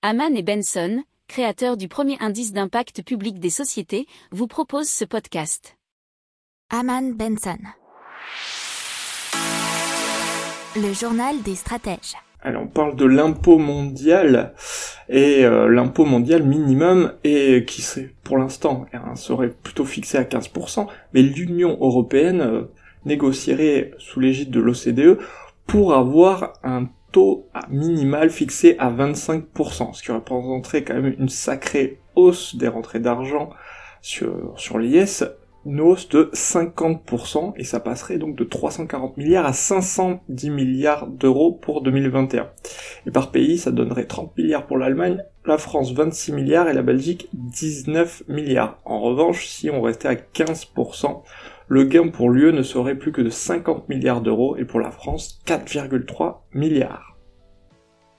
Haman et Benson, créateurs du premier indice d'impact public des sociétés, vous proposent ce podcast. Haman Benson. Le journal des stratèges. Alors on parle de l'impôt mondial et euh, l'impôt mondial minimum et qui serait pour l'instant hein, serait plutôt fixé à 15%, mais l'Union européenne euh, négocierait sous l'égide de l'OCDE pour avoir un taux minimal fixé à 25%, ce qui représenterait quand même une sacrée hausse des rentrées d'argent sur, sur l'IS, une hausse de 50%, et ça passerait donc de 340 milliards à 510 milliards d'euros pour 2021. Et par pays, ça donnerait 30 milliards pour l'Allemagne, la France 26 milliards et la Belgique 19 milliards. En revanche, si on restait à 15%, le gain pour l'UE ne serait plus que de 50 milliards d'euros et pour la France 4,3 milliards.